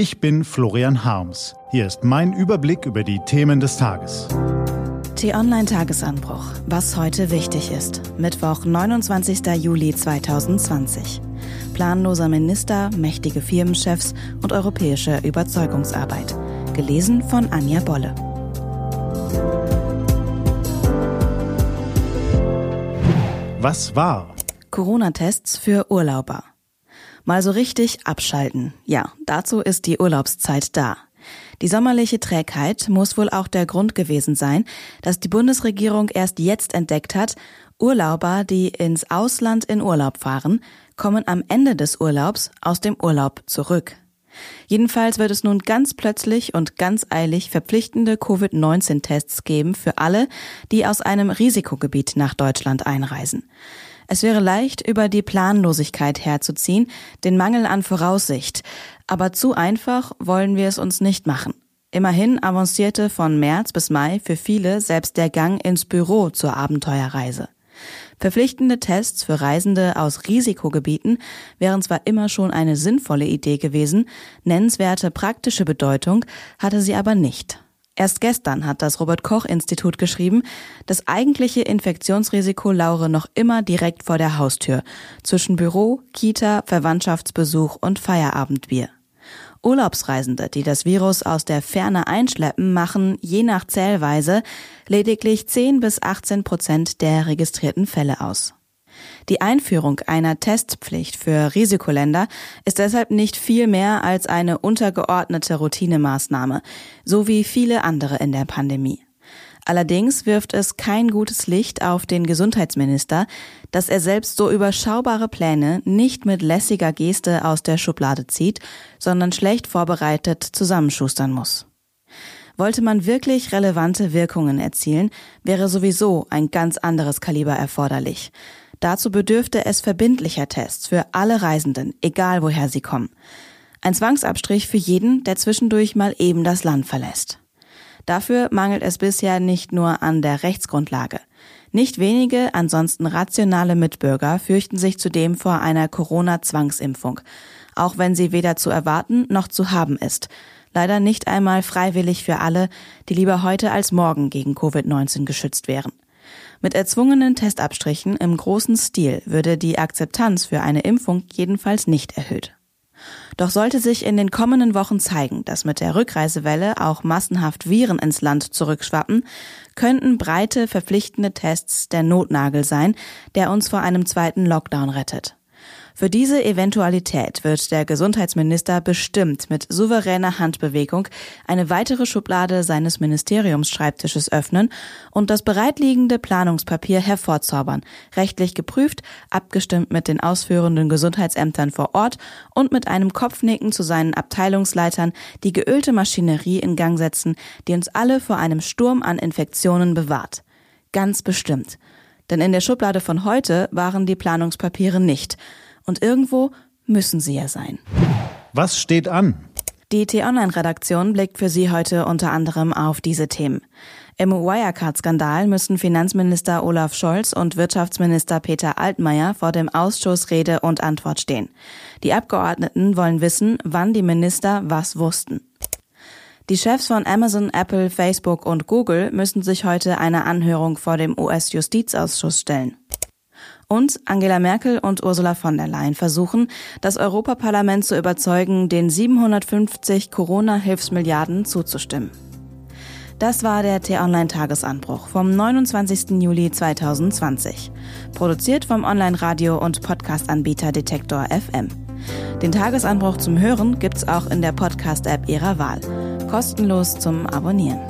Ich bin Florian Harms. Hier ist mein Überblick über die Themen des Tages. T-Online-Tagesanbruch. Was heute wichtig ist. Mittwoch, 29. Juli 2020. Planloser Minister, mächtige Firmenchefs und europäische Überzeugungsarbeit. Gelesen von Anja Bolle. Was war? Corona-Tests für Urlauber. Mal so richtig abschalten. Ja, dazu ist die Urlaubszeit da. Die sommerliche Trägheit muss wohl auch der Grund gewesen sein, dass die Bundesregierung erst jetzt entdeckt hat, Urlauber, die ins Ausland in Urlaub fahren, kommen am Ende des Urlaubs aus dem Urlaub zurück. Jedenfalls wird es nun ganz plötzlich und ganz eilig verpflichtende Covid-19-Tests geben für alle, die aus einem Risikogebiet nach Deutschland einreisen. Es wäre leicht, über die Planlosigkeit herzuziehen, den Mangel an Voraussicht. Aber zu einfach wollen wir es uns nicht machen. Immerhin avancierte von März bis Mai für viele selbst der Gang ins Büro zur Abenteuerreise. Verpflichtende Tests für Reisende aus Risikogebieten wären zwar immer schon eine sinnvolle Idee gewesen, nennenswerte praktische Bedeutung hatte sie aber nicht. Erst gestern hat das Robert Koch Institut geschrieben, das eigentliche Infektionsrisiko laure noch immer direkt vor der Haustür, zwischen Büro, Kita, Verwandtschaftsbesuch und Feierabendbier. Urlaubsreisende, die das Virus aus der Ferne einschleppen, machen je nach Zählweise lediglich 10 bis 18 Prozent der registrierten Fälle aus. Die Einführung einer Testpflicht für Risikoländer ist deshalb nicht viel mehr als eine untergeordnete Routinemaßnahme, so wie viele andere in der Pandemie. Allerdings wirft es kein gutes Licht auf den Gesundheitsminister, dass er selbst so überschaubare Pläne nicht mit lässiger Geste aus der Schublade zieht, sondern schlecht vorbereitet zusammenschustern muss. Wollte man wirklich relevante Wirkungen erzielen, wäre sowieso ein ganz anderes Kaliber erforderlich. Dazu bedürfte es verbindlicher Tests für alle Reisenden, egal woher sie kommen. Ein Zwangsabstrich für jeden, der zwischendurch mal eben das Land verlässt. Dafür mangelt es bisher nicht nur an der Rechtsgrundlage. Nicht wenige, ansonsten rationale Mitbürger fürchten sich zudem vor einer Corona-Zwangsimpfung, auch wenn sie weder zu erwarten noch zu haben ist. Leider nicht einmal freiwillig für alle, die lieber heute als morgen gegen Covid-19 geschützt wären. Mit erzwungenen Testabstrichen im großen Stil würde die Akzeptanz für eine Impfung jedenfalls nicht erhöht. Doch sollte sich in den kommenden Wochen zeigen, dass mit der Rückreisewelle auch massenhaft Viren ins Land zurückschwappen, könnten breite verpflichtende Tests der Notnagel sein, der uns vor einem zweiten Lockdown rettet. Für diese Eventualität wird der Gesundheitsminister bestimmt mit souveräner Handbewegung eine weitere Schublade seines Ministeriumsschreibtisches öffnen und das bereitliegende Planungspapier hervorzaubern, rechtlich geprüft, abgestimmt mit den ausführenden Gesundheitsämtern vor Ort und mit einem Kopfnicken zu seinen Abteilungsleitern die geölte Maschinerie in Gang setzen, die uns alle vor einem Sturm an Infektionen bewahrt. Ganz bestimmt. Denn in der Schublade von heute waren die Planungspapiere nicht. Und irgendwo müssen sie ja sein. Was steht an? Die T-Online-Redaktion blickt für Sie heute unter anderem auf diese Themen. Im Wirecard-Skandal müssen Finanzminister Olaf Scholz und Wirtschaftsminister Peter Altmaier vor dem Ausschuss Rede und Antwort stehen. Die Abgeordneten wollen wissen, wann die Minister was wussten. Die Chefs von Amazon, Apple, Facebook und Google müssen sich heute einer Anhörung vor dem US-Justizausschuss stellen. Und Angela Merkel und Ursula von der Leyen versuchen, das Europaparlament zu überzeugen, den 750 Corona-Hilfsmilliarden zuzustimmen. Das war der T-Online-Tagesanbruch vom 29. Juli 2020. Produziert vom Online-Radio- und Podcast-Anbieter Detektor FM. Den Tagesanbruch zum Hören gibt's auch in der Podcast-App Ihrer Wahl. Kostenlos zum Abonnieren.